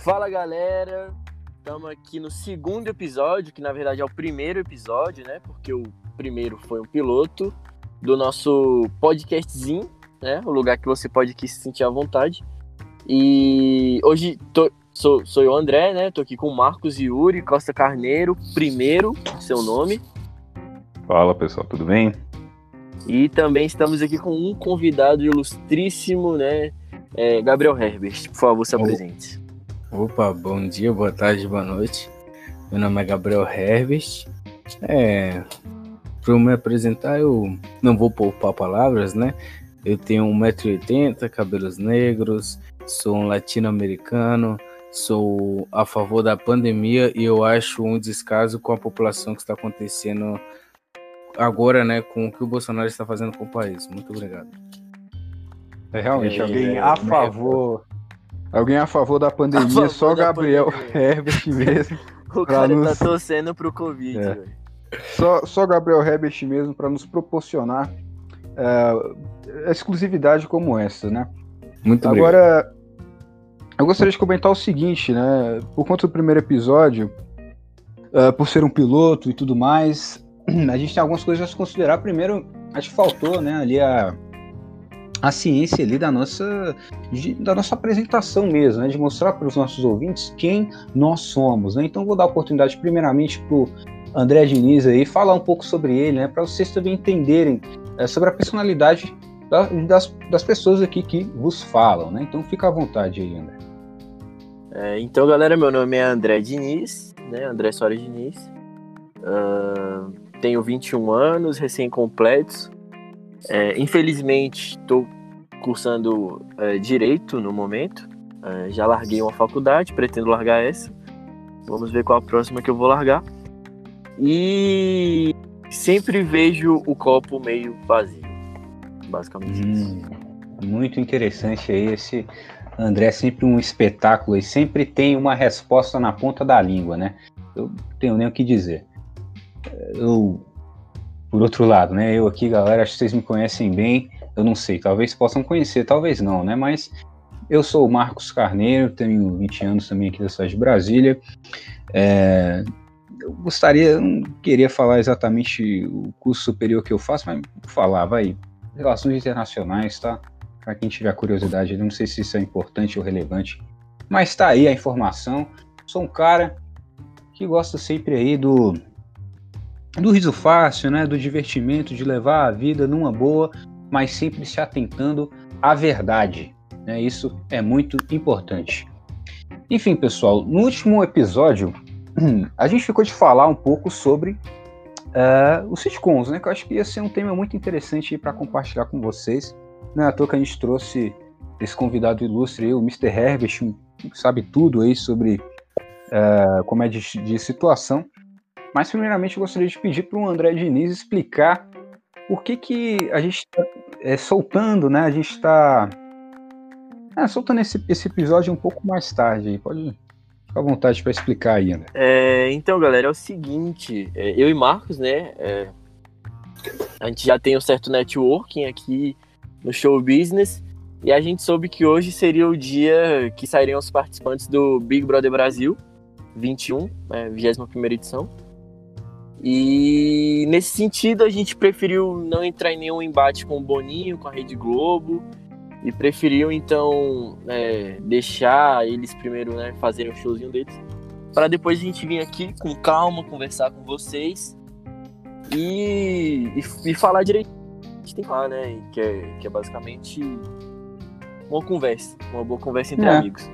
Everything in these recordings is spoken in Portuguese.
Fala galera, estamos aqui no segundo episódio, que na verdade é o primeiro episódio, né? Porque o primeiro foi um piloto do nosso podcastzinho, né? O lugar que você pode aqui se sentir à vontade. E hoje tô, sou, sou eu, André, né? Tô aqui com Marcos Yuri Costa Carneiro, primeiro, seu nome. Fala pessoal, tudo bem? E também estamos aqui com um convidado ilustríssimo, né? É, Gabriel Herbert, por favor, se apresente. Opa, bom dia, boa tarde, boa noite. Meu nome é Gabriel Herbert. É, para me apresentar, eu não vou poupar palavras, né? Eu tenho 1,80m, cabelos negros, sou um latino-americano, sou a favor da pandemia e eu acho um descaso com a população que está acontecendo agora, né, com o que o Bolsonaro está fazendo com o país. Muito obrigado. É realmente é, alguém é, a favor. Alguém a favor da pandemia, favor só Gabriel. Herbert mesmo. o cara tá nos... tá torcendo pro Covid, é. velho. Só, só Gabriel Herbert mesmo para nos proporcionar uh, exclusividade como essa, né? Muito Agora, obrigado. eu gostaria de comentar o seguinte, né? Por conta do primeiro episódio, uh, por ser um piloto e tudo mais, a gente tem algumas coisas a se considerar. Primeiro, acho que faltou, né, ali a, a ciência ali da nossa, de, da nossa apresentação mesmo, né, de mostrar para os nossos ouvintes quem nós somos. Né? Então, vou dar a oportunidade, primeiramente, para o André Diniz aí, falar um pouco sobre ele, né, para vocês também entenderem é, sobre a personalidade da, das, das pessoas aqui que vos falam. Né? Então, fica à vontade aí, André. É, então, galera, meu nome é André Diniz, né, André Soares Diniz. Uh, tenho 21 anos, recém-completos. É, infelizmente, estou cursando é, Direito no momento. É, já larguei uma faculdade, pretendo largar essa. Vamos ver qual a próxima que eu vou largar. E sempre vejo o copo meio vazio, basicamente hum, Muito interessante aí esse André é sempre um espetáculo e sempre tem uma resposta na ponta da língua, né? Eu tenho nem o que dizer eu, por outro lado, né, eu aqui, galera, acho que vocês me conhecem bem, eu não sei, talvez possam conhecer, talvez não, né, mas eu sou o Marcos Carneiro, tenho 20 anos também aqui da cidade de Brasília, é, eu gostaria, não queria falar exatamente o curso superior que eu faço, mas vou falar, vai, Relações Internacionais, tá? Para quem tiver curiosidade, não sei se isso é importante ou relevante, mas tá aí a informação. Sou um cara que gosta sempre aí do do riso fácil, né, do divertimento, de levar a vida numa boa, mas sempre se atentando à verdade. Né? Isso é muito importante. Enfim, pessoal, no último episódio, a gente ficou de falar um pouco sobre uh, os sitcoms, né? Que eu acho que ia ser um tema muito interessante para compartilhar com vocês. Não é à toa que a gente trouxe esse convidado ilustre, o Mr. Herbert, que sabe tudo aí sobre uh, comédia de situação. Mas, primeiramente, eu gostaria de pedir para o André Diniz explicar por que, que a gente está é, soltando, né? A gente está é, soltando esse, esse episódio um pouco mais tarde. Pode ficar à vontade para explicar aí, André. É, então, galera, é o seguinte: é, eu e Marcos, né? É, a gente já tem um certo networking aqui no show business. E a gente soube que hoje seria o dia que sairiam os participantes do Big Brother Brasil 21, é, 21 edição. E nesse sentido, a gente preferiu não entrar em nenhum embate com o Boninho, com a Rede Globo, e preferiu então é, deixar eles primeiro né, fazerem o showzinho deles, para depois a gente vir aqui com calma, conversar com vocês e, e, e falar direito. A gente tem que falar, né? Que é, que é basicamente uma conversa, uma boa conversa entre é. amigos.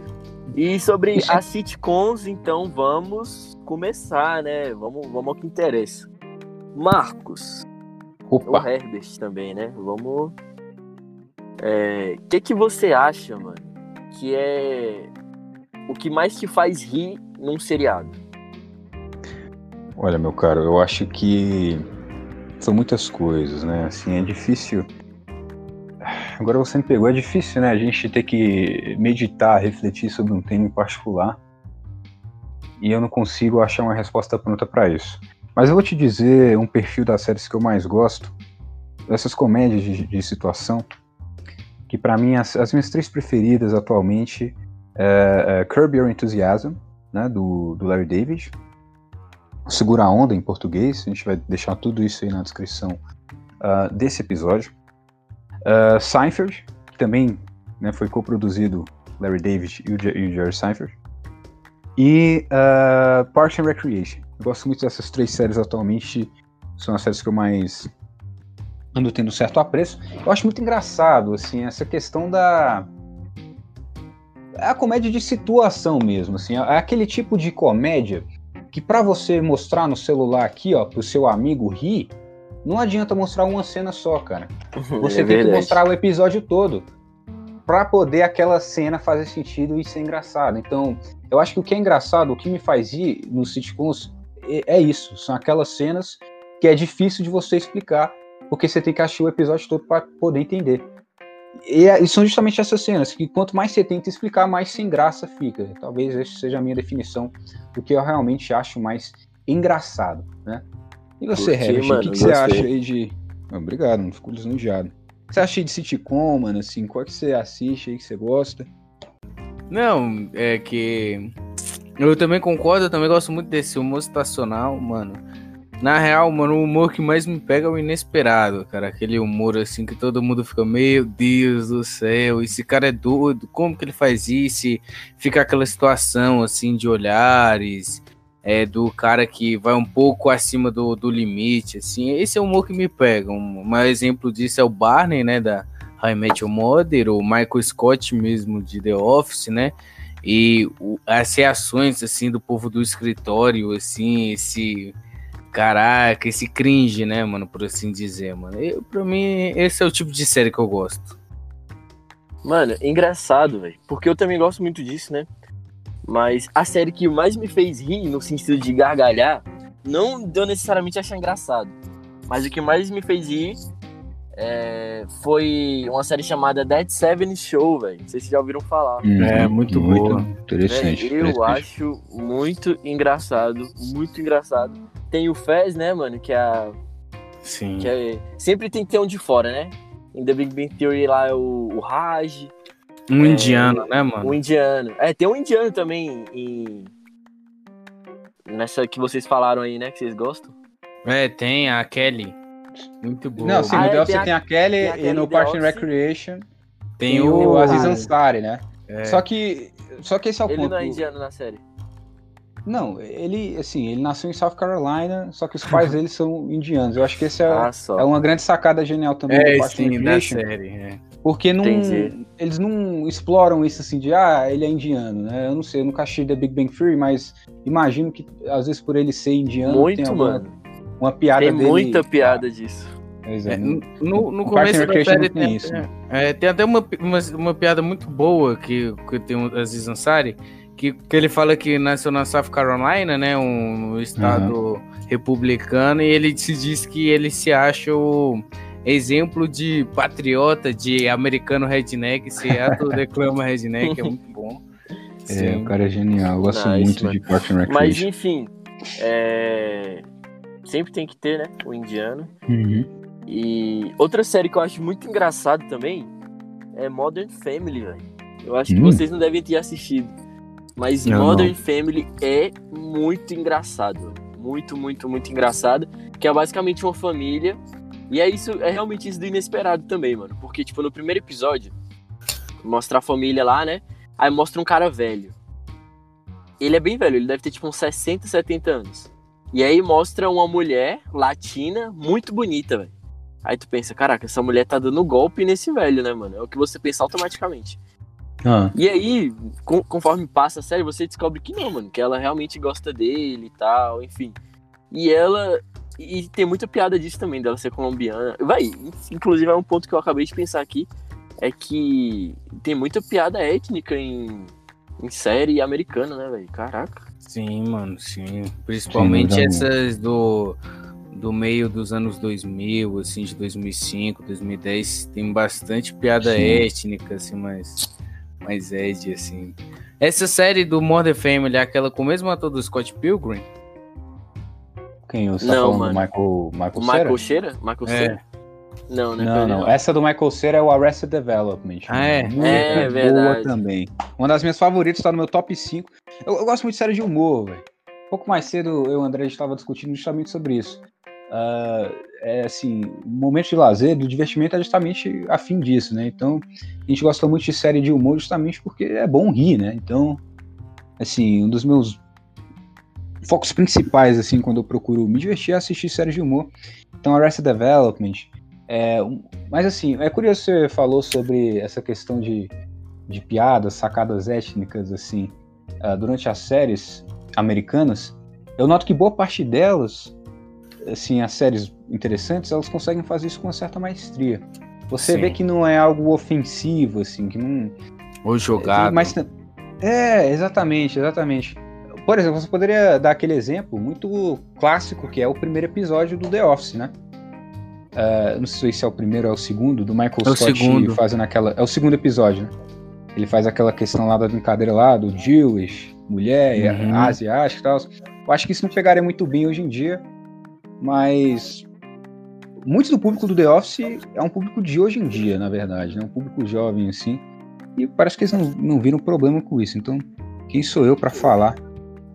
E sobre as sitcoms, então vamos começar, né? Vamos, vamos ao que interessa. Marcos. Opa. O Herbert também, né? Vamos. O é, que, que você acha, mano? Que é o que mais te faz rir num seriado? Olha, meu caro, eu acho que são muitas coisas, né? Assim, é difícil Agora você me pegou, é difícil, né? A gente ter que meditar, refletir sobre um tema em particular. E eu não consigo achar uma resposta pronta para isso. Mas eu vou te dizer um perfil das séries que eu mais gosto, dessas comédias de, de situação, que para mim as, as, minhas três preferidas atualmente é, é Curb Your Enthusiasm, né, do, do Larry David. Segura a Onda em português, a gente vai deixar tudo isso aí na descrição uh, desse episódio. Uh, Seinfeld, que também né, foi coproduzido Larry David e e o Jerry Seinfeld. E uh, Parks and Recreation. Eu gosto muito dessas três séries atualmente, são as séries que eu mais ando tendo certo apreço. Eu acho muito engraçado, assim, essa questão da é a comédia de situação mesmo, assim, é aquele tipo de comédia que para você mostrar no celular aqui, ó, pro seu amigo rir, não adianta mostrar uma cena só, cara. Você é tem que mostrar o episódio todo para poder aquela cena fazer sentido e ser engraçado. Então, eu acho que o que é engraçado, o que me faz rir nos sitcoms é, é isso, são aquelas cenas que é difícil de você explicar, porque você tem que assistir o episódio todo para poder entender. E, é, e, são justamente essas cenas que quanto mais você tenta explicar, mais sem graça fica. Talvez essa seja a minha definição do que eu realmente acho mais engraçado, né? E você, Herbert, o que, que você acha aí de... Obrigado, não fico lisonjeado. O que você acha de sitcom, mano, assim? Qual que você assiste aí que você gosta? Não, é que... Eu também concordo, eu também gosto muito desse humor situacional, mano. Na real, mano, o humor que mais me pega é o inesperado, cara. Aquele humor assim que todo mundo fica, meu Deus do céu, esse cara é doido, como que ele faz isso? E fica aquela situação assim de olhares, é, do cara que vai um pouco acima do, do limite, assim. Esse é o humor que me pega. Um, um exemplo disso é o Barney, né, da High Met Your Mother, o Michael Scott mesmo de The Office, né? E o, as reações, assim, do povo do escritório, assim, esse Caraca, esse cringe, né, mano, por assim dizer, mano. Eu, pra mim, esse é o tipo de série que eu gosto. Mano, engraçado, velho. Porque eu também gosto muito disso, né? Mas a série que mais me fez rir, no sentido de gargalhar, não deu necessariamente achar engraçado. Mas o que mais me fez rir é, foi uma série chamada Dead Seven Show, velho. Não sei se já ouviram falar. Hum, é, muito, muito boa. Interessante. eu interessante. acho muito engraçado, muito engraçado. Tem o Fez, né, mano? Que é a. Sim. Que é, sempre tem que ter um de fora, né? Em The Big Bang Theory lá é o, o Raj. Um é, indiano, né, mano? Um indiano. É, tem um indiano também em. Nessa que vocês falaram aí, né? Que vocês gostam. É, tem a Kelly. Muito boa. Não, sim, ah, no é, você tem a, Kelly tem a Kelly e no Parks and Recreation tem, tem o, o Aziz Ansari, né? É. Só que. Só que esse é o Ele ponto. Ele não é indiano na série. Não, ele, assim, ele nasceu em South Carolina, só que os pais dele são indianos. Eu acho que esse é, ah, é uma grande sacada genial também é, do sim, da série, é. Porque não, eles não exploram isso assim de, ah, ele é indiano, né? Eu não sei, eu nunca achei The Big Bang Theory, mas imagino que às vezes por ele ser indiano Muito, tem alguma, mano. Uma piada Tem dele, muita piada disso. É, é, no, no, no começo da série tem, isso, né? é, tem até uma, uma, uma, piada muito boa que, que tem o Aziz Ansari, que, que ele fala que nasceu na South Carolina, né, um estado uhum. republicano, e ele se diz que ele se acha o exemplo de patriota, de americano redneck, Seattle declama redneck, é muito bom. É, Sim. É, o cara é genial, eu gosto nice, muito mano. de Parks and Recreation. Mas enfim, é... sempre tem que ter, né, o indiano. Uhum. E outra série que eu acho muito engraçado também é Modern Family, velho. Eu acho que hum. vocês não devem ter assistido. Mas não, Modern não. Family é muito engraçado. Muito, muito, muito engraçado. Que é basicamente uma família. E é isso, é realmente isso do inesperado também, mano. Porque, tipo, no primeiro episódio, mostra a família lá, né? Aí mostra um cara velho. Ele é bem velho, ele deve ter tipo uns 60, 70 anos. E aí mostra uma mulher latina muito bonita, velho. Aí tu pensa, caraca, essa mulher tá dando golpe nesse velho, né, mano? É o que você pensa automaticamente. Ah. E aí, com, conforme passa a série, você descobre que não, mano, que ela realmente gosta dele e tal, enfim. E ela. E tem muita piada disso também, dela ser colombiana. Vai, inclusive é um ponto que eu acabei de pensar aqui. É que tem muita piada étnica em, em série americana, né, velho? Caraca. Sim, mano, sim. Principalmente sim, essas do, do meio dos anos 2000, assim, de 2005, 2010. Tem bastante piada sim. étnica, assim, mas mais Ed, assim. Essa série do Mother Family é aquela com o mesmo ator do Scott Pilgrim? Quem? Você tá Não, mano. Michael, Michael o Michael Cera? Michael é. Não, né? Não, não. Essa do Michael Cera é o Arrested Development. Ah, é? Muito É, boa verdade. também. Uma das minhas favoritas, tá no meu top 5. Eu, eu gosto muito de série de humor, velho. Um pouco mais cedo, eu e o André estava discutindo justamente sobre isso. Ah, é assim, o momento de lazer, do divertimento é justamente a fim disso, né? Então, a gente gosta muito de série de humor justamente porque é bom rir, né? Então, assim, um dos meus focos principais, assim, quando eu procuro me divertir é assistir séries de humor. Então, Arrested Development. É, mas, assim, é curioso você falou sobre essa questão de, de piadas, sacadas étnicas, assim, ah, durante as séries americanas. Eu noto que boa parte delas, assim, as séries interessantes, elas conseguem fazer isso com uma certa maestria. Você Sim. vê que não é algo ofensivo, assim, que não, Ou jogado. mas, é, exatamente, exatamente. Por exemplo, você poderia dar aquele exemplo muito clássico que é o primeiro episódio do The Office, né? É, não sei se é o primeiro ou é o segundo, do Michael É Scott fazendo aquela. É o segundo episódio, né? Ele faz aquela questão lá da brincadeira lá, do Jewish, mulher, Uhum. asiática e tal. Eu acho que isso não pegaria muito bem hoje em dia, mas muito do público do The Office é um público de hoje em dia, na verdade, né? Um público jovem, assim. E parece que eles não, não viram problema com isso. Então, quem sou eu pra falar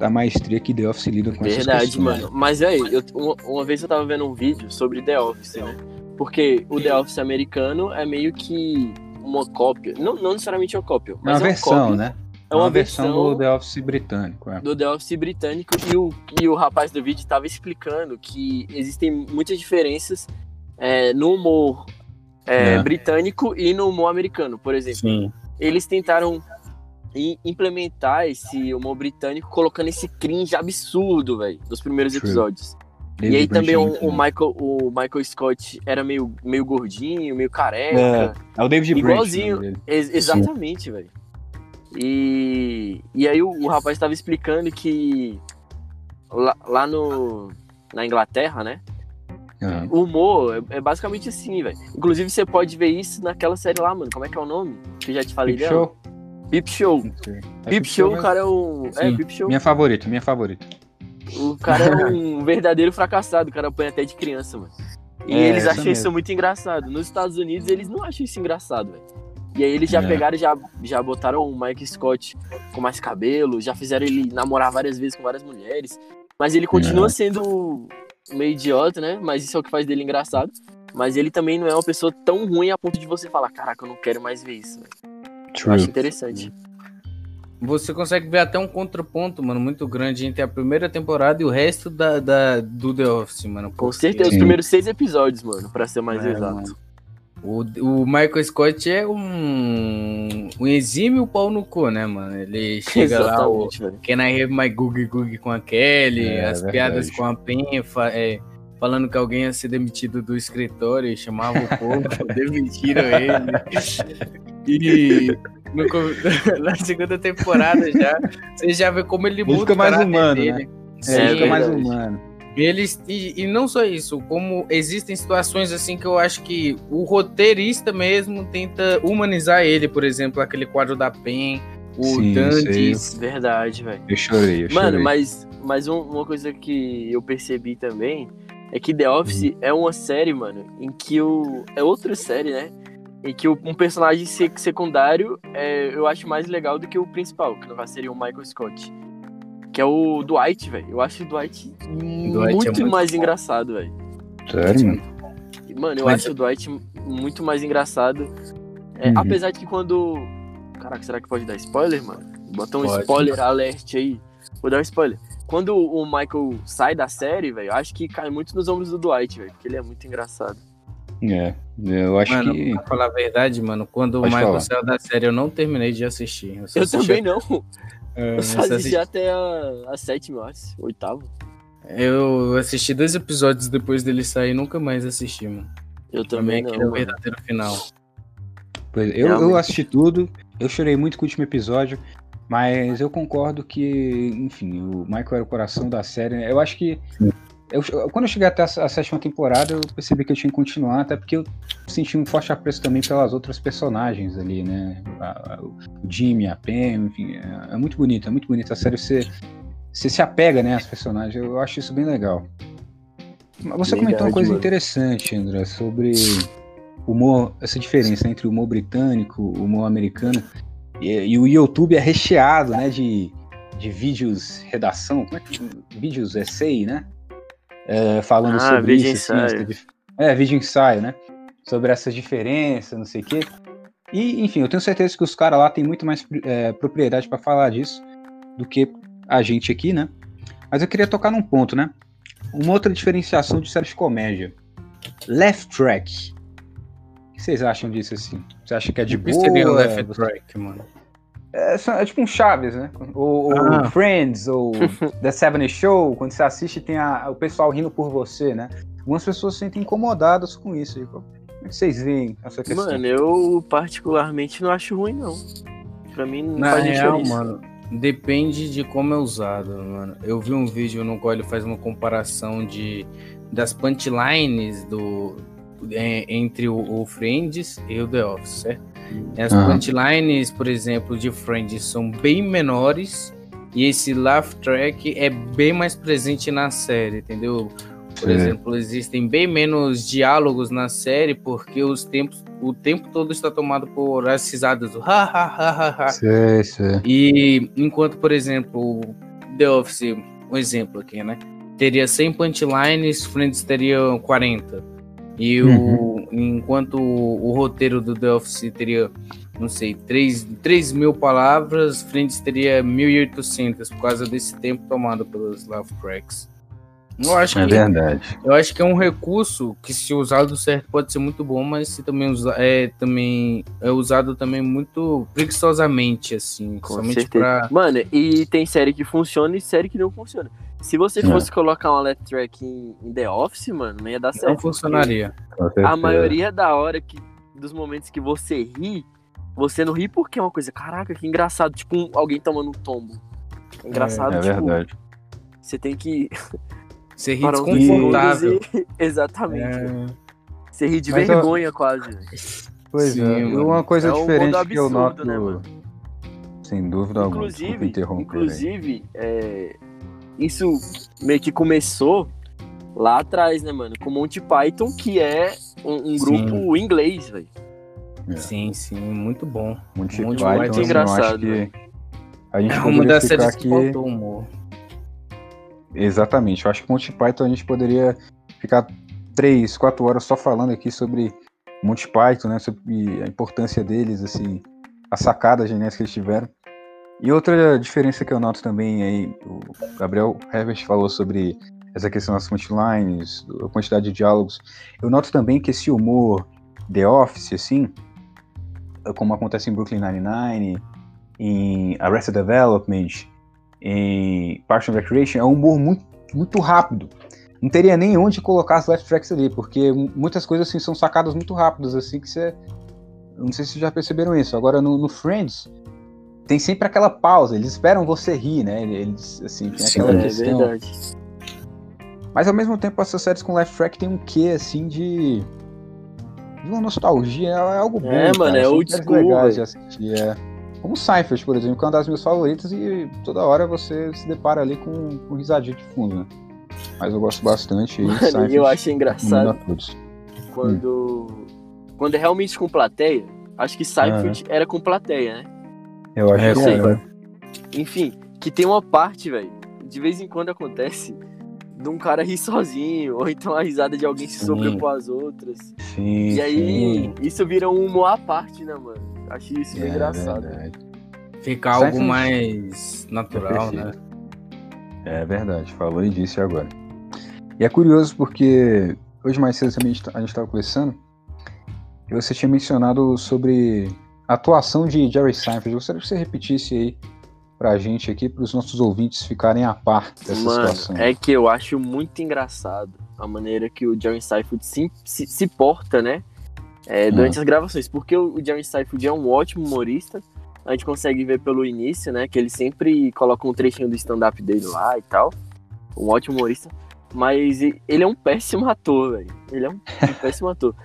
da maestria que The Office lida com essas Verdade, questões? mano. Mas aí, eu, uma, uma vez eu tava vendo um vídeo sobre The Office, né? Porque o The Office americano é meio que uma cópia. Não, não necessariamente uma cópia, É uma mas é uma versão, cópia. né? É uma, versão, versão do The Office britânico. É. do The Office britânico e o, e o rapaz do vídeo tava explicando que existem muitas diferenças é, no humor é, É. britânico e no humor americano, por exemplo. Sim. Eles tentaram i- implementar esse humor britânico colocando esse cringe absurdo, velho, nos primeiros True. episódios. David e aí Brent também é o, o. Michael, o Michael Scott era meio, meio gordinho, meio careca. É, é o David Brent. Igualzinho. dele. Ex- exatamente, velho. E, e aí o, o rapaz estava explicando que lá, lá no, na Inglaterra, né? Aham. O humor é, é basicamente assim, velho. Inclusive você pode ver isso naquela série lá, mano. Como é que é o nome? Que eu já te falei Peep dela? Show? Peep Show. É Peep Show, o cara é o. É. Peep Show. Minha favorita, minha favorita. O cara é um verdadeiro fracassado, o cara apanha até de criança, mano. E É, eles acham mesmo. isso muito engraçado. Nos Estados Unidos, eles não acham isso engraçado, velho. E aí eles já É. pegaram, já, já botaram o Mike Scott com mais cabelo, já fizeram ele namorar várias vezes com várias mulheres. Mas ele continua É. sendo meio idiota, né? Mas isso é o que faz dele engraçado. Mas ele também não é uma pessoa tão ruim a ponto de você falar, caraca, eu não quero mais ver isso. velho." Eu acho interessante. Você consegue ver até um contraponto, mano, muito grande entre a primeira temporada e o resto da, da- do The Office, mano. Com porque certeza, os primeiros seis episódios, mano, pra ser mais É, exato. mano. O, o Michael Scott é um, um exímio pau no cu, né, mano? Ele chega lá, o Exatamente, velho. Can I have my Googie Googie com a Kelly, É, as verdade. piadas com a Pen, fa- é, falando que alguém ia ser demitido do escritório e chamava o povo, demitiram ele. E no na segunda temporada já, você já vê como ele Ele muda fica o mais humano, dele. É, Sim, ele fica mais humano. e eles e, e não só isso, como existem situações assim que eu acho que o roteirista mesmo tenta humanizar ele, por exemplo, aquele quadro da Pen, o Sim, Dantes. Verdade, velho. Eu chorei, eu Mano, chorei. mas, mas um- uma coisa que eu percebi também é que The Office Uhum. é uma série, mano, em que o. É outra série, né? Em que um personagem sec- secundário é, eu acho mais legal do que o principal, que no caso seria o Michael Scott. Que é o Dwight, velho. Eu acho o Dwight, muito, é muito mais bom. engraçado, velho. Sério, mano? Mano, eu Mas- acho o Dwight muito mais engraçado. É, Uhum. Apesar de que quando. Caraca, será que pode dar spoiler, mano? Bota um Pode. spoiler alert aí. Vou dar um spoiler. Quando o Michael sai da série, velho, eu acho que cai muito nos ombros do Dwight, velho. Porque ele é muito engraçado. É, eu acho Mano, que. pra falar a verdade, mano, quando Pode o Michael falar. saiu da série, eu não terminei de assistir. Eu assisti- também não. É, Eu só só assisti até a, a sétima, eu acho. Oitava. Eu assisti dois episódios depois dele sair e nunca mais assisti, mano. Eu Pra também mim, não. é o verdadeiro final. Pois, eu, eu assisti tudo, eu chorei muito com o último episódio, mas eu concordo que, enfim, o Michael era o coração da série. né? Eu acho que. Eu- quando eu cheguei até a, a sétima temporada, eu percebi que eu tinha que continuar, até porque eu senti um forte apreço também pelas outras personagens ali, né? A- a- o Jimmy, a Pam, enfim, é, é muito bonito, é muito bonito a série. Você, você se apega, né, às personagens. Eu acho isso bem legal. Você comentou uma Verdade, coisa mano. interessante, André, sobre humor, essa diferença entre o humor britânico, o humor americano. E, e o YouTube é recheado, né, de, de vídeos redação, como é que vídeos essay, né? É, falando Ah, sobre vídeo isso, assim, ensaio. dif- é, vídeo ensaio, né? Sobre essas diferenças, não sei o quê. E, enfim, eu tenho certeza que os caras lá têm muito mais é, propriedade para falar disso do que a gente aqui, né? Mas eu queria tocar num ponto, né? Uma outra diferenciação de séries de comédia. Left Track. O que vocês acham disso assim? Você acha que é de O que boa? seria o left Você- track, mano? É, é tipo um Chaves, né? Ou, ou Ah. Friends, ou The Seven Show, quando você assiste tem a- o pessoal rindo por você, né? Algumas pessoas se sentem incomodadas com isso. aí, pô. Como é que vocês veem essa questão? Mano, eu particularmente não acho ruim, não. Pra mim não Na faz real, diferença. mano, depende de como é usado, mano. Eu vi um vídeo no qual ele faz uma comparação de das punchlines do é, entre o, o Friends e o The Office, certo? As Aham. punchlines, por exemplo, de Friends são bem menores e esse laugh track é bem mais presente na série, entendeu? Por Sei. exemplo, existem bem menos diálogos na série porque os tempos, o tempo todo está tomado por as risadas do ha ha ha ha ha. Sei, sei. E enquanto, por exemplo, The Office, um exemplo aqui, né? Teria 100 punchlines, Friends teria 40. E o, enquanto o, o roteiro do The Office teria, não sei, 3, 3 mil palavras, Friends teria 1.800 por causa desse tempo tomado pelos laugh tracks. Eu acho É que verdade. eu acho que é um recurso que, se usado certo, pode ser muito bom, mas se também usa, é também é usado também muito preguiçosamente, assim, Com somente certeza. pra. Mano, e tem série que funciona e série que não funciona. Se você É. fosse colocar uma left track em, em The Office, mano, não ia dar certo. Não funcionaria. A maioria da hora que, dos momentos que você ri, você não ri porque é uma coisa, caraca, que engraçado, tipo um- alguém tomando um tombo. É engraçado, É tipo, verdade. você tem que Você ri desconfortável. e... Exatamente. É, Você ri de Mas, vergonha quase. velho. Pois Sim, é. Mano. uma coisa É um diferente mundo que eu absurdo, noto. né, mano? Sem dúvida alguma. Inclusive, inclusive é, isso meio que começou lá atrás, né, mano? Com Monty Python, que é um, um Sim. grupo inglês, velho. sim, sim, muito bom. Monty Muito Python, muito assim, engraçado, que a gente É uma das séries que faltou humor. Exatamente. Eu acho que Monty Python a gente poderia ficar três, quatro horas só falando aqui sobre Monty Python, né? Sobre a importância deles, assim, a sacada geniais que eles tiveram. E outra diferença que eu noto também aí, o Gabriel Herbert falou sobre essa questão das punchlines, a quantidade de diálogos. Eu noto também que esse humor The Office, assim, como acontece em Brooklyn Nine-Nine, em Arrested Development, em Parks and Recreation, é um humor muito, muito rápido. Não teria nem onde colocar as left tracks ali, porque muitas coisas assim são sacadas muito rápidas, assim que você. Não sei se vocês já perceberam isso. Agora no, no Friends tem sempre aquela pausa, eles esperam você rir, né? Eles assim, tem Sim, aquela é questão. verdade. Mas ao mesmo tempo essas séries com left track tem um quê assim de. de uma nostalgia, é algo bom. É, mano, é old school, de assistir, é. Como Seinfeld, por exemplo, que é uma das minhas favoritas e toda hora você se depara ali com, com risadinha de fundo, né? Mas eu gosto bastante. Mano, Seinfeld e eu acho engraçado quando. Quando é realmente com plateia. Acho que Seinfeld era com plateia, né? Eu acho É, que é, né? Enfim, que tem uma parte, velho, de vez em quando acontece de um cara rir sozinho, ou então a risada de alguém se Sim. sobrepor às outras. Sim, E aí, sim. isso vira um humor à parte, né, mano? Acho isso bem É engraçado. verdade. Fica algo mais natural, né? É verdade, falou e disse agora. E é curioso porque hoje mais cedo também a gente tá- a gente estava conversando e você tinha mencionado sobre a atuação de Jerry Seinfeld. Gostaria que você repetisse aí pra gente aqui, para os nossos ouvintes ficarem a par dessa Mano, situação. é que eu acho muito engraçado a maneira que o Jerry Seinfeld se, se, se porta, né? é, durante as gravações. Porque o, o Jerry Seinfeld é um ótimo humorista. A gente consegue ver pelo início, né? Que ele sempre coloca um trechinho do stand-up dele lá e tal. Um ótimo humorista. Mas ele é um péssimo ator, velho. Ele é um, um péssimo ator.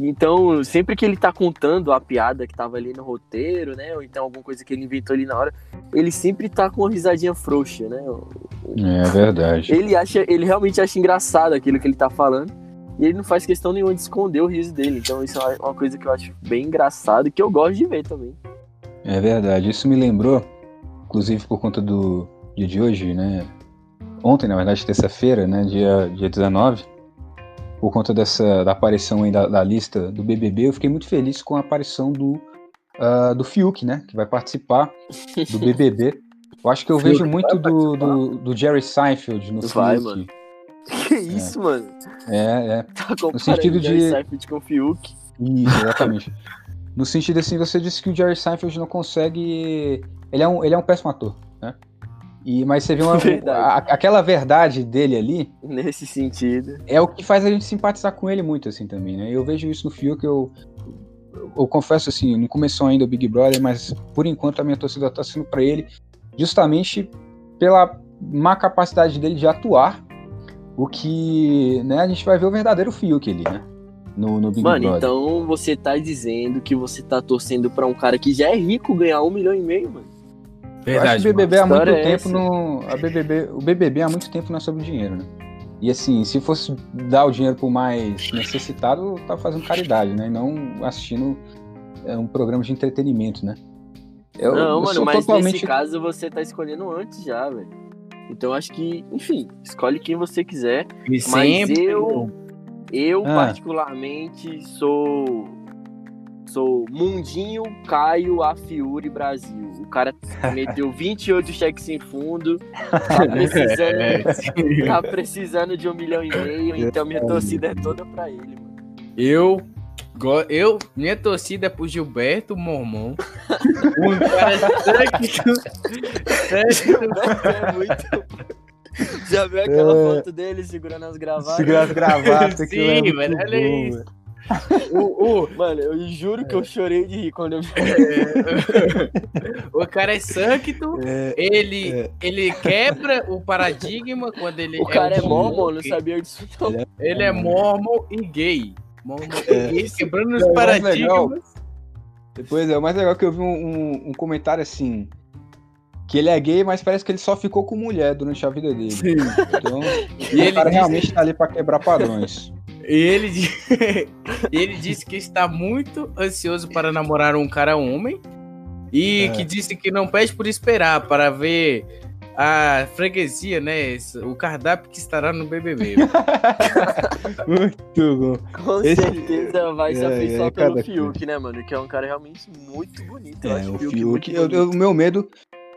Então, sempre que ele tá contando a piada que tava ali no roteiro, né? Ou então alguma coisa que ele inventou ali na hora, ele sempre tá com uma risadinha frouxa, né? É verdade. Ele acha, ele realmente acha engraçado aquilo que ele tá falando. E ele não faz questão nenhuma de esconder o riso dele. Então isso é uma coisa que eu acho bem engraçado e que eu gosto de ver também. É verdade. Isso me lembrou, inclusive por conta do dia de hoje, né? Ontem, na verdade, terça-feira, né? Dia, dia 19. Por conta dessa da aparição aí da, da lista do BBB, eu fiquei muito feliz com a aparição do, uh, do Fiuk, né? Que vai participar do BBB. Eu acho que eu Fiuk vejo muito do, do, do Jerry Seinfeld no Vai, Fiuk. mano. Que isso, mano? É, é. Tá comparando sentido o Jerry de- Seinfeld com o Fiuk. Isso, exatamente. no sentido assim, você disse que o Jerry Seinfeld não consegue. Ele é um, ele é um péssimo ator? E, mas você vê uma, Verdade. a- aquela verdade dele ali Nesse sentido. é o que faz a gente simpatizar com ele muito, assim, também, né? Eu vejo isso no Fiuk, eu, eu, eu confesso, assim, não começou ainda o Big Brother, mas por enquanto a minha torcida tá sendo pra ele, justamente pela má capacidade dele de atuar, o que, né, a gente vai ver o verdadeiro Fiuk ali, né? No, no Big Mano, Brother. então você tá dizendo que você tá torcendo pra um cara que já é rico ganhar um milhão e meio, mano. Eu acho que o BBB há muito é tempo essa? no. A BBB, o BBB há muito tempo não é sobre dinheiro, né? E assim, se fosse dar o dinheiro pro mais necessitado, tá fazendo caridade, né? E não assistindo é, um programa de entretenimento, né? Eu, não, eu mano, mas totalmente. nesse caso você tá escolhendo antes já, velho. Então acho que, enfim, escolhe quem você quiser. E Mas sempre. eu, eu Ah. particularmente sou sou Mundinho Caio Afiuri Brasil. O cara meteu 28 cheques sem fundo, tá precisando, É, tá precisando de um milhão e meio, então minha torcida é toda pra ele, mano. Eu, eu, minha torcida é pro Gilberto Mormon. Um cara sangue- É muito. Já viu aquela foto dele segurando as gravatas? Segurar as gravatas, Sim, aquilo é velho, olha isso. O, o, Mano, eu juro que eu chorei de rir quando eu vi. o cara é santo, É, ele, É. ele quebra o paradigma quando ele O cara é um mormon, não gay. sabia disso não. Ele é mormon e gay. Mormon e É. gay, quebrando os paradigmas. Depois é o mais legal que eu vi um, um- um comentário assim. Que ele é gay, mas parece que ele só ficou com mulher durante a vida dele. Sim. Então, E o ele cara disse- realmente tá ali pra quebrar padrões. E ele, ele disse que está muito ansioso para namorar um cara homem e É. que disse que não pede por esperar para ver a freguesia, né? O cardápio que estará no BBB. Muito bom. Com Esse- certeza vai se É, afeiçoar é, pelo Fiuk, né, mano? Que é um cara realmente muito bonito. Eu É, acho o Fiuk, Fiuk. eu- bonito. eu- o meu medo.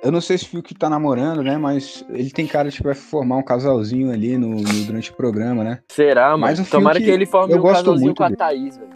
Eu não sei se o Fiuk tá namorando, né? Mas ele tem cara de que vai formar um casalzinho ali no, no- durante o programa, né? Será, mano? Mas o Tomara Fiuk, que ele forme eu um gosto casalzinho muito com a dele. Thaís, velho.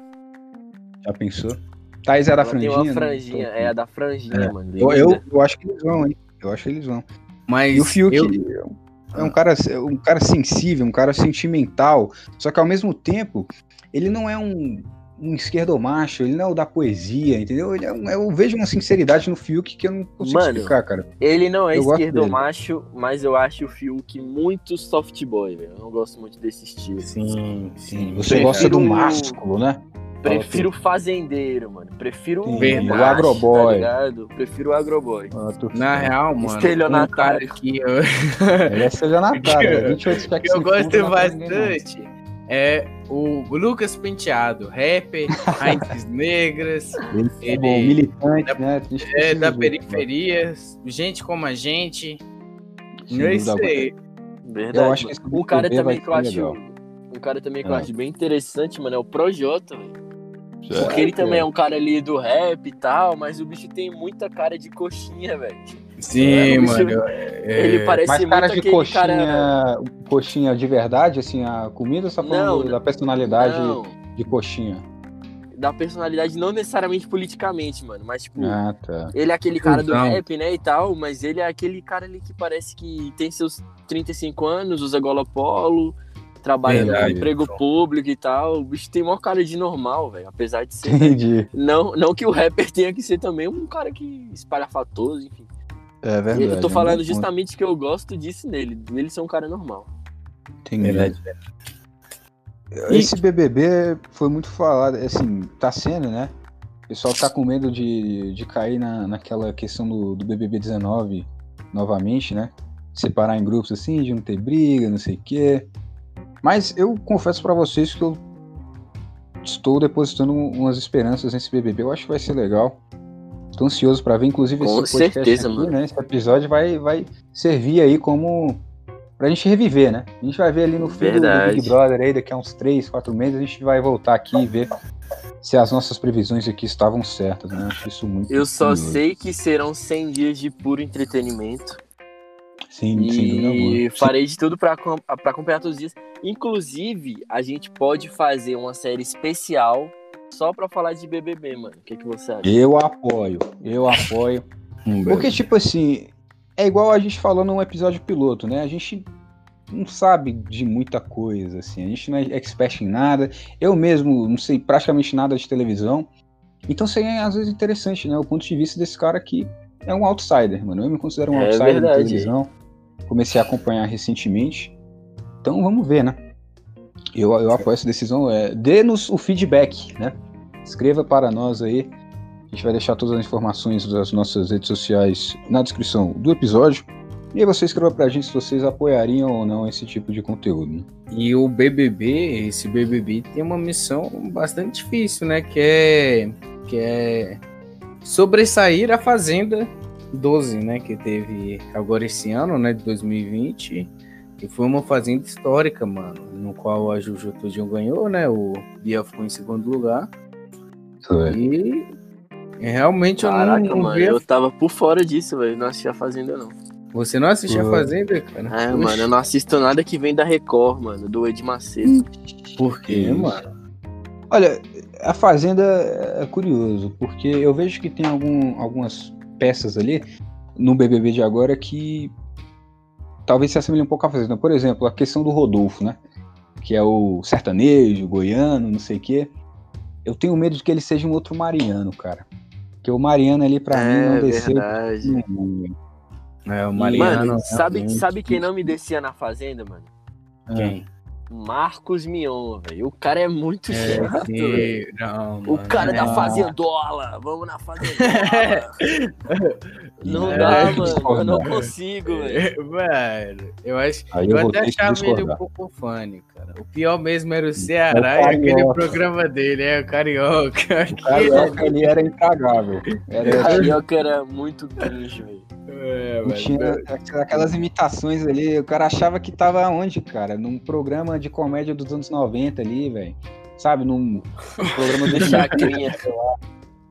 Já pensou? Thaís é da Ela franjinha? tem uma né? franjinha, é a da franjinha, É. mano. Eu, eu, eu acho que eles vão, hein? Eu acho que eles vão. Mas E o Fiuk eu, é um cara, um cara sensível, um cara sentimental, só que ao mesmo tempo, ele não é um, um esquerdomacho, ele não é o da poesia, entendeu? Ele é um- eu vejo uma sinceridade no Fiuk que eu não consigo Mano, explicar, cara. Ele não é Eu esquerdo macho, mas eu acho o Fiuk muito soft boy, velho. Eu não gosto muito desse estilo. sim, sim. Você Prefiro- gosta do másculo, né? Prefiro fazendeiro, mano. Prefiro Sim, Verdade. macho, o agroboy. Tá ligado? Prefiro o agroboy. Na real, mano, um Estelionatário. cara que eu, Ele é estelionatário, é 28 que cheques eu gosto bastante é o Lucas Penteado, rapper, raízes negras, Ele é Ele- bom, militante, né? A gente é da ver. periferia, gente como a gente. Sem é aí. Verdade. Eu acho que um cara também que eu acho. Um cara também que eu É. acho bem interessante, mano, é o Projota, velho. É, Porque ele também é um cara ali do rap e tal, mas o bicho tem muita cara de coxinha, velho. Sim, É, mano. é- Ele parece Mas muito cara de aquele coxinha, cara. coxinha de verdade, assim, a comida ou só falando Não, da personalidade Não, de coxinha? da personalidade não necessariamente politicamente, mano, mas tipo, Ah, tá. ele é aquele cara do Cusão. rap, né, e tal, mas ele é aquele cara ali que parece que tem seus 35 anos, usa gola polo, trabalha Verdade. no emprego público e tal. O bicho tem maior cara de normal, velho, apesar de ser Entendi. Não, não que o rapper tenha que ser também um cara que espalhafatoso, enfim. É verdade. eu tô é falando justamente que eu gosto disso nele, nele ser um cara normal. Entendi. Verdade. Esse BBB foi muito falado, assim, tá sendo, né? O pessoal tá com medo de, de cair na, naquela questão do, do BBB 19 novamente, né? separar em grupos assim, de não ter briga, não sei o quê. Mas eu confesso para vocês que eu estou depositando umas esperanças nesse BBB. Eu acho que vai ser legal. Estou ansioso para ver, inclusive, Com esse podcast certeza, aqui, mano. né? Esse episódio vai, vai servir aí como pra gente reviver, né? A gente vai ver ali no fim do. Big Brother aí, daqui a uns 3, 4 meses, a gente vai voltar aqui e ver se as nossas previsões aqui estavam certas, né? Acho isso muito Eu só curioso. sei que serão 100 dias de puro entretenimento. Sim, sem dúvida alguma. E farei de tudo pra acompanhar todos os dias. Inclusive, a gente pode fazer uma série especial só pra falar de BBB, mano. O que, que você acha? Eu apoio, eu apoio. Um Porque, tipo assim, é igual a gente falou num episódio piloto, né? A gente não sabe de muita coisa, assim. A gente não é expert em nada. Eu mesmo não sei praticamente nada de televisão. Então seria, às vezes, interessante, né? O ponto de vista desse cara que é um outsider, mano. Eu me considero um É outsider da verdade. televisão. Comecei a acompanhar recentemente. Então, vamos ver, né? Eu, eu apoio essa decisão. É, Dê-nos o feedback, né? Escreva para nós aí. A gente vai deixar todas as informações das nossas redes sociais na descrição do episódio. E aí você escreva pra gente se vocês apoiariam ou não esse tipo de conteúdo. né? E o BBB, esse BBB tem uma missão bastante difícil, né? Que é, que é sobressair a Fazenda 12, né? Que teve agora esse ano, né? De 2020. Que foi uma fazenda histórica, mano. No qual a Juju Todinho ganhou, né? O Bia ficou em segundo lugar. E realmente eu Caraca, não, não mano, vi. a- eu tava por fora disso, velho. Não assisti a Fazenda, não. Você não assistiu a. Fazenda, cara? É, mano, eu não assisto nada que vem da Record, mano, do Ed Macedo. Por quê, Isso. mano? Olha, a Fazenda é curioso, porque eu vejo que tem algum- algumas peças ali no BBB de agora que talvez se assemelhem um pouco à Fazenda. Por exemplo, a questão do Rodolfo, né? Que é o sertanejo, goiano, não sei o quê. Eu tenho medo de que ele seja um outro Mariano, cara. Porque o Mariano ali, pra mim, é não desceu. verdade. É, o Mano, Mariano. sabe, realmente. sabe quem não me descia na Fazenda, mano? Quem? Marcos Mion, velho. O cara é muito chato, velho. É, não, O mano, cara da é. Fazendola, vamos na Fazendola. não É, dá, é, mano. Eu não consigo, velho. Mano, eu acho Aí eu, eu até achava ele um pouco funny, cara. O pior mesmo era o Ceará É o e aquele programa dele, é o Carioca. O Carioca ali era intragável. Era, Carioca era muito cringe, velho. É, mano. tinha aquelas imitações ali, o cara achava que tava onde, cara? Num programa de comédia dos anos 90 ali, velho. Sabe, num, programa do Chacrinha.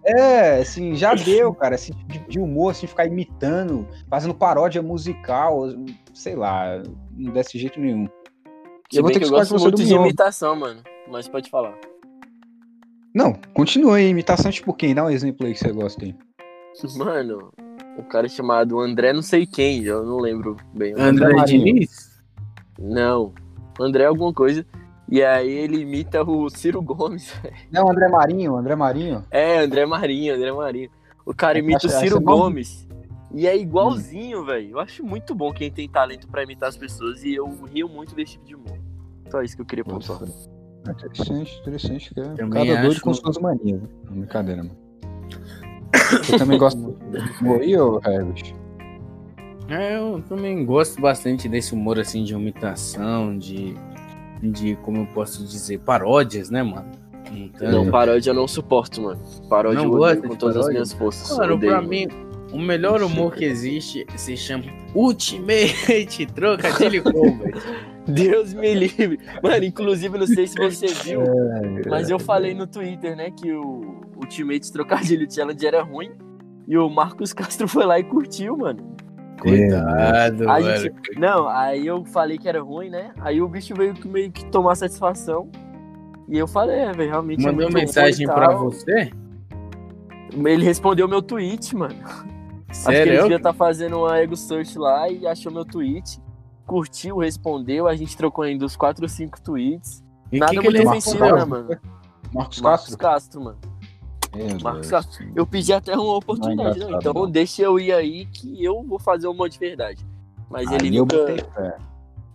É, assim, já deu, cara, assim, de, de humor, assim, ficar imitando, fazendo paródia musical, sei lá, não desse jeito nenhum. Se Eu vou ter que que eu gosto muito de imitação, mano. Mas pode falar. Não, continua aí, imitação tipo quem? Dá um exemplo aí que você gosta aí. Mano, um cara chamado André não sei quem, eu não lembro bem. André Marinho. Diniz? Não. André alguma coisa. E aí ele imita o Ciro Gomes. Não, André Marinho, André Marinho. É, André Marinho, André Marinho. O cara imita o acho- Ciro acho bom. Gomes. E é igualzinho, velho. Eu acho muito bom quem tem talento pra imitar as pessoas. E eu rio muito desse tipo de humor. Só isso que eu queria pontuar. Interessante, interessante. Cara. Também Cada doido acho- com suas manias. né? Brincadeira, mano. Você também gosta de humor aí, ô Herbert? É, eu também gosto bastante desse humor assim de imitação, de, de como eu posso dizer, paródias, né, mano? Então, Não, paródia eu não suporto, mano. Paródia Não eu gosta com todas as paródia? minhas forças. Mano, odeio, pra mano. mim, o melhor humor que existe se chama Ultimate Trocadilho Combat. Deus me livre. Mano, inclusive, não sei se você viu, mas eu falei no Twitter, né, que o Ultimate Trocadilho Challenge era ruim. E o Marcos Castro foi lá e curtiu, mano. Cuidado, A mano. gente- Não, aí eu falei que era ruim, né? Aí o bicho veio que meio que tomar satisfação. E eu falei, é, velho, realmente. é Mandou ruim mensagem pra você? Ele respondeu meu tweet, mano. Acho que ele Sério? devia estar fazendo uma ego search lá e achou meu tweet. Curtiu, respondeu. A gente trocou ainda uns 4 ou 5 tweets. E Nada que que muito ele ofensivo, né, mano? Marcos Marcos Castro? Castro, mano. Marcos. Eu pedi até uma oportunidade, Não é né? engraçado, Então não. deixa eu ir aí que eu vou fazer uma de verdade. Mas ele Aí eu nunca,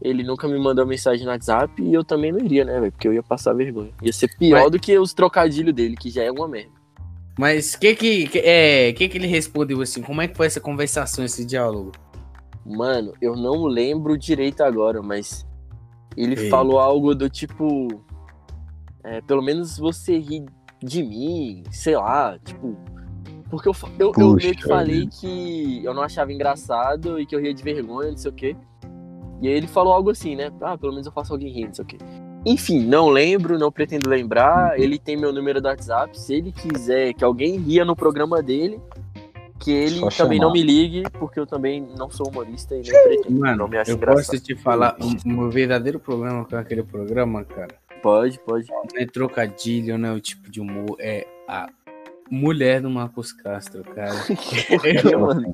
ele nunca me mandou mensagem no WhatsApp e eu também não iria, né, velho? Porque eu ia passar vergonha. Ia ser pior Mas- do que os trocadilhos dele, que já é uma merda. Mas que que, que- é, que que ele respondeu assim? Como é que foi essa conversação, esse diálogo? Mano, eu não lembro direito agora, mas ele Eita. falou algo do tipo. é, pelo menos você ri de mim, sei lá, tipo. Porque eu, eu, eu Puxa meio que falei que eu não achava engraçado e que eu ria de vergonha, não sei o quê. E aí ele falou algo assim, né? Ah, pelo menos eu faço alguém rir, não sei o quê. Enfim, não lembro, não pretendo lembrar. Ele tem meu número do WhatsApp. Se ele quiser que alguém ria no programa dele, que ele Só também chamar. não me ligue, porque eu também não sou humorista e nem pretendo. Mano, não me acho eu engraçado. posso te falar, o um, meu verdadeiro problema com aquele programa, cara, Pode, pode. não é trocadilho, não é o tipo de humor, é a mulher do Marcos Castro, cara. Mano,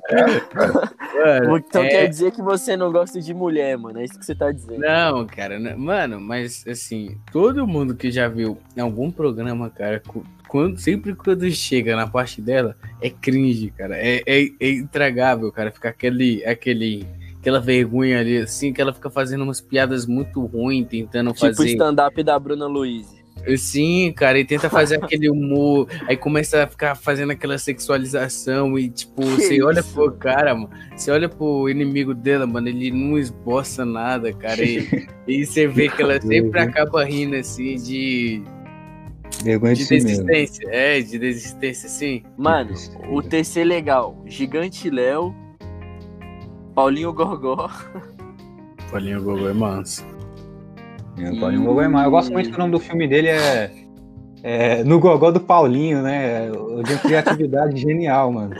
Mano, então é- quer dizer que você não gosta de mulher, mano. É isso que você tá dizendo. Não, cara, não- mano, mas assim, todo mundo que já viu em algum programa, cara, quando, sempre quando chega na parte dela, é cringe, cara. É, é, é intragável, cara. Fica aquele, aquele, aquela vergonha ali, assim, que ela fica fazendo umas piadas muito ruins, tentando Tipo o fazer. stand-up da Bruna Luiz. Sim, cara, e tenta fazer aquele humor, aí começa a ficar fazendo aquela sexualização e, tipo, Que você olha isso? pro cara, mano, você olha pro inimigo dela, mano, ele não esboça nada, cara, e, e você vê que ela sempre acaba rindo, assim, de, Vergonha de de si mesmo. desistência, é, de desistência, assim. Mano, o TC legal. Gigante Léo. Paulinho Gorgó. Paulinho Gogô é manso. É, o Paulinho Gogó é mais. Eu gosto muito que o nome do filme dele é, é No Gogó do Paulinho, né? O de criatividade genial, mano.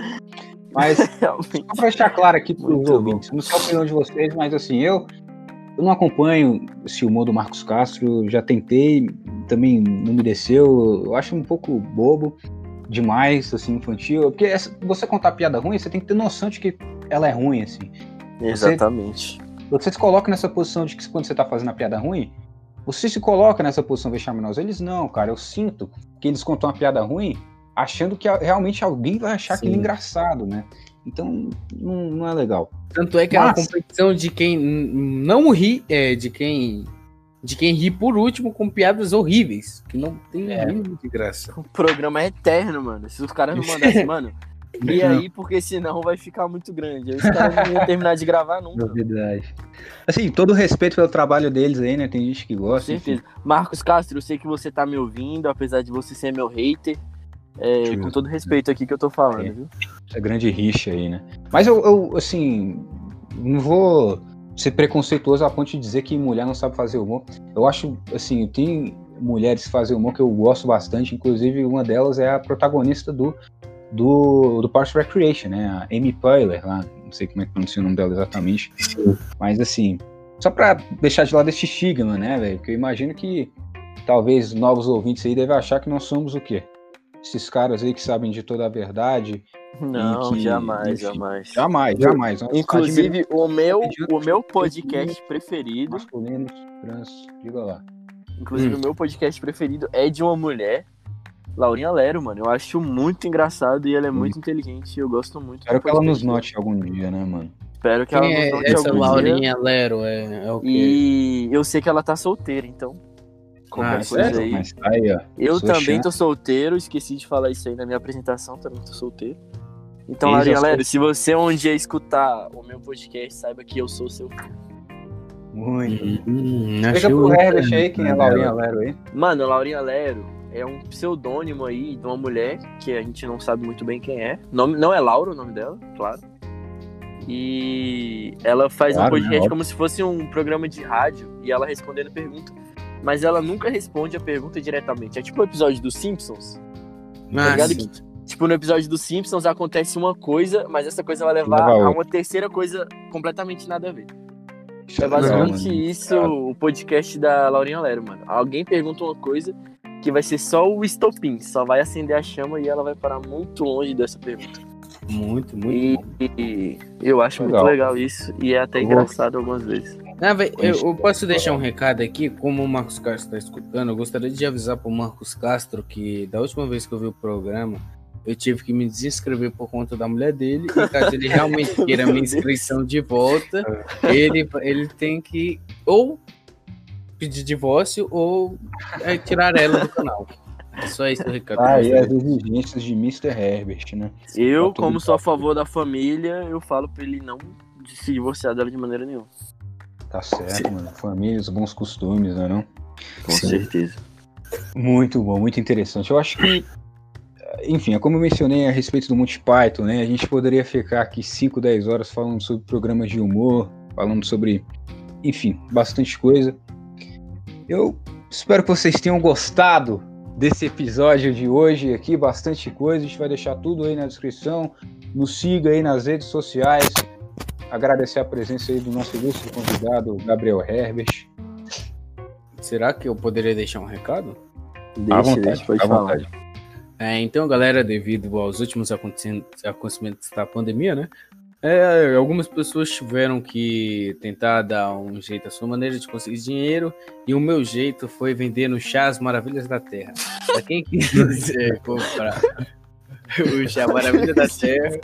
Mas Realmente. Só pra deixar claro aqui pros Muito ouvintes, não sei a opinião de vocês, mas assim, eu, eu não acompanho esse humor do Marcos Castro, já tentei, também não me desceu, eu acho um pouco bobo demais, assim, infantil, porque essa- você contar piada ruim, você tem que ter noção de que ela é ruim, assim. Exatamente. Você se coloca nessa posição de que quando você tá fazendo a piada ruim, você se coloca nessa posição vexaminosa. Eles não, cara, eu sinto que eles contam uma piada ruim achando que realmente alguém vai achar aquilo Sim. engraçado, né? Então, não, não é legal. Tanto é que é uma Mas- competição de quem não ri, é, de quem... De quem ri por último com piadas horríveis, que não tem É. mínimo de graça. O programa é eterno, mano. Se os caras não mandassem, mano. E aí, porque senão vai ficar muito grande. Os caras não iam terminar de gravar nunca. Novidade. Assim, todo respeito pelo trabalho deles aí, né? Tem gente que Com gosta. enfim. certeza. Marcos Castro, eu sei que você tá me ouvindo, apesar de você ser meu hater. É, com todo respeito aqui que eu tô falando, É. viu? Essa grande rixa aí, né? Mas eu, eu, assim, não vou ser preconceituoso a ponto de dizer que mulher não sabe fazer humor. Eu acho, assim, tem mulheres que fazem humor que eu gosto bastante, inclusive uma delas é a protagonista do, do, do Parks Recreation, né? A Amy Poehler, lá, não sei como é que pronuncia o nome dela exatamente. Mas, assim, só pra deixar de lado esse estigma, né, velho? Porque eu imagino que talvez novos ouvintes aí devem achar que nós somos o quê? Esses caras aí que sabem de toda a verdade, Não, que- jamais, enfim. jamais. Jamais, jamais. Nós Inclusive, o meu, o meu podcast preferido, masculinos, trans, diga lá. inclusive Hum. o meu podcast preferido é de uma mulher, Laurinha Lero, mano. Eu acho muito engraçado e ela é muito inteligente. Eu gosto muito. Espero que ela nos note algum dia, né, mano? Espero que ela Quem nos é note essa algum dia. Laurinha Lero? É, é o quê? E eu sei que ela tá solteira, então. Qualquer Ah, coisa sério? aí. Mas tá aí, ó. Eu Sua também tô solteiro, esqueci de falar isso aí na minha apresentação, também tô solteiro. Então, Laurinha Lero, coisas. se você um dia escutar o meu podcast, saiba que eu sou seu fã. Muito. Hum, Explica achei pro o- Herbert aí quem é Laurinha Lero aí. Mano, Laurinha Lero é um pseudônimo aí de uma mulher que a gente não sabe muito bem quem é. Nome, não é Laura o nome dela, claro. E ela faz Claro, um podcast né? Como se fosse um programa de rádio e ela respondendo pergunta. Mas ela nunca responde a pergunta diretamente. É tipo o episódio dos Simpsons. Ah, Tá ligado que, tipo, no episódio dos Simpsons acontece uma coisa, mas essa coisa vai levar Leva a uma terceira coisa completamente nada a ver. É legal, basicamente mano. isso o podcast da Laurinha Lero, mano. Alguém pergunta uma coisa que vai ser só o estopim, só vai acender a chama e ela vai parar muito longe dessa pergunta. Muito, muito E, e eu acho Legal. muito legal isso e é até engraçado algumas vezes. Ah, véi, eu, eu posso deixar um recado aqui, como o Marcos Castro está escutando, eu gostaria de avisar pro Marcos Castro que da última vez que eu vi o programa, eu tive que me desinscrever por conta da mulher dele, e caso ele realmente queira minha inscrição de volta, ele, ele tem que ou pedir divórcio ou é, tirar ela do canal. É só esse o recado. que eu Ah, e as exigências de Mr. Herbert, né? Eu, Tá como sou a favor da família, eu falo pra ele não de se divorciar dela de maneira nenhuma. Tá certo, mano. Família, os bons costumes, não é não? Com Sim. certeza. Muito bom, muito interessante. Eu acho que, enfim, é como eu mencionei a respeito do Monty Python, né? A gente poderia ficar aqui 5, 10 horas falando sobre programas de humor, falando sobre, enfim, bastante coisa. Eu espero que vocês tenham gostado desse episódio de hoje aqui, bastante coisa. A gente vai deixar tudo aí na descrição. Nos siga aí nas redes sociais. Agradecer a presença aí do nosso ilustre convidado, Gabriel Herbert. Será que eu poderia deixar um recado? Deixa, à vontade, deixa, pode à falar. vontade. É, então, galera, devido aos últimos acontecimentos da pandemia, né? É, algumas pessoas tiveram que tentar dar um jeito à sua maneira de conseguir dinheiro, e o meu jeito foi vender no Chá as Maravilhas da Terra. Pra quem quiser comprar o Chá Maravilha da Terra,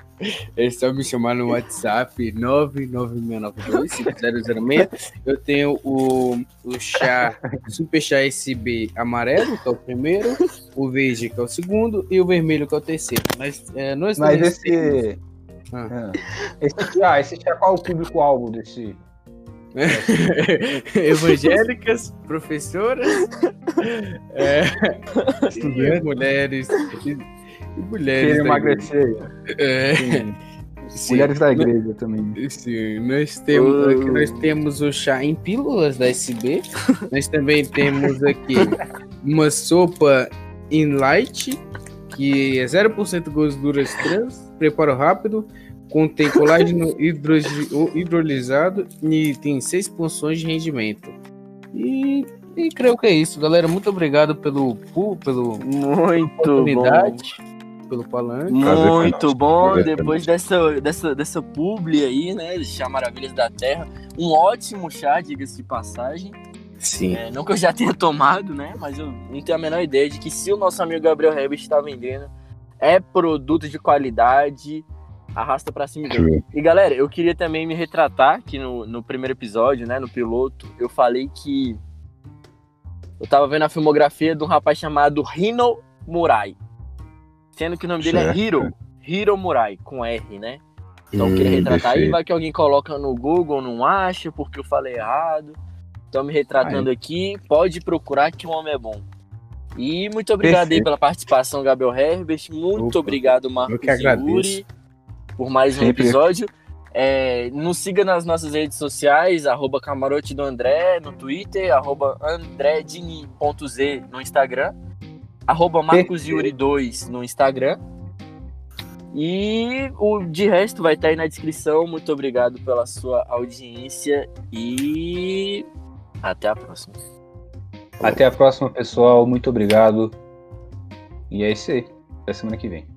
é só me chamar no WhatsApp 996925006. Eu tenho o, o chá Super Chá SB amarelo, que é o primeiro, o verde, que é o segundo, e o vermelho, que é o terceiro. Mas é, nós Mas esse. Ah. Ah. Esse, ah, esse aqui é qual o público-alvo desse? evangélicas, professoras, é, e Estudantes. mulheres. E, e mulheres. Emagrecer. igreja. É, Sim. sim. Mulheres da igreja também. Sim, nós temos, aqui nós temos o chá em pílulas da SB. nós também temos aqui uma sopa in light, que é 0% gorduras trans, preparo rápido, contém colágeno hidrogi- hidrolisado e tem seis funções de rendimento. E, e creio que é isso, galera. Muito obrigado pelo, pelo Muito bom. oportunidade, pelo palanque. Muito bom. Depois dessa, dessa, dessa publi aí, né? Chá Maravilhas da Terra. Um ótimo chá, diga-se de passagem. Sim. É, não que eu já tenha tomado, né? Mas eu não tenho a menor ideia de que se o nosso amigo Gabriel Herbert está vendendo, é produto de qualidade. Arrasta pra cima e vem. E galera, eu queria também me retratar que no, no primeiro episódio, né, no piloto, eu falei que eu tava vendo a filmografia de um rapaz chamado Hino Murai. Sendo que o nome dele é Certo. Hiro. Hiro Murai, com R, né? Então eu queria Hum, retratar aí, perfeito. vai que alguém coloca no Google, não acha, porque eu falei errado. Então me retratando aqui, pode procurar que o homem é bom. E muito obrigado aí Perfeito. pela participação, Gabriel Herbert. Muito Opa, obrigado, Marcos. Yuri, por mais um Sempre. episódio. É, nos siga nas nossas redes sociais, arroba camarote do André no Twitter, arroba andredini.z no Instagram, arroba marcosyuri2 no Instagram. E o de resto vai estar aí na descrição. Muito obrigado pela sua audiência e até a próxima. Até a próxima, pessoal. Muito obrigado. E é isso aí. Até semana que vem.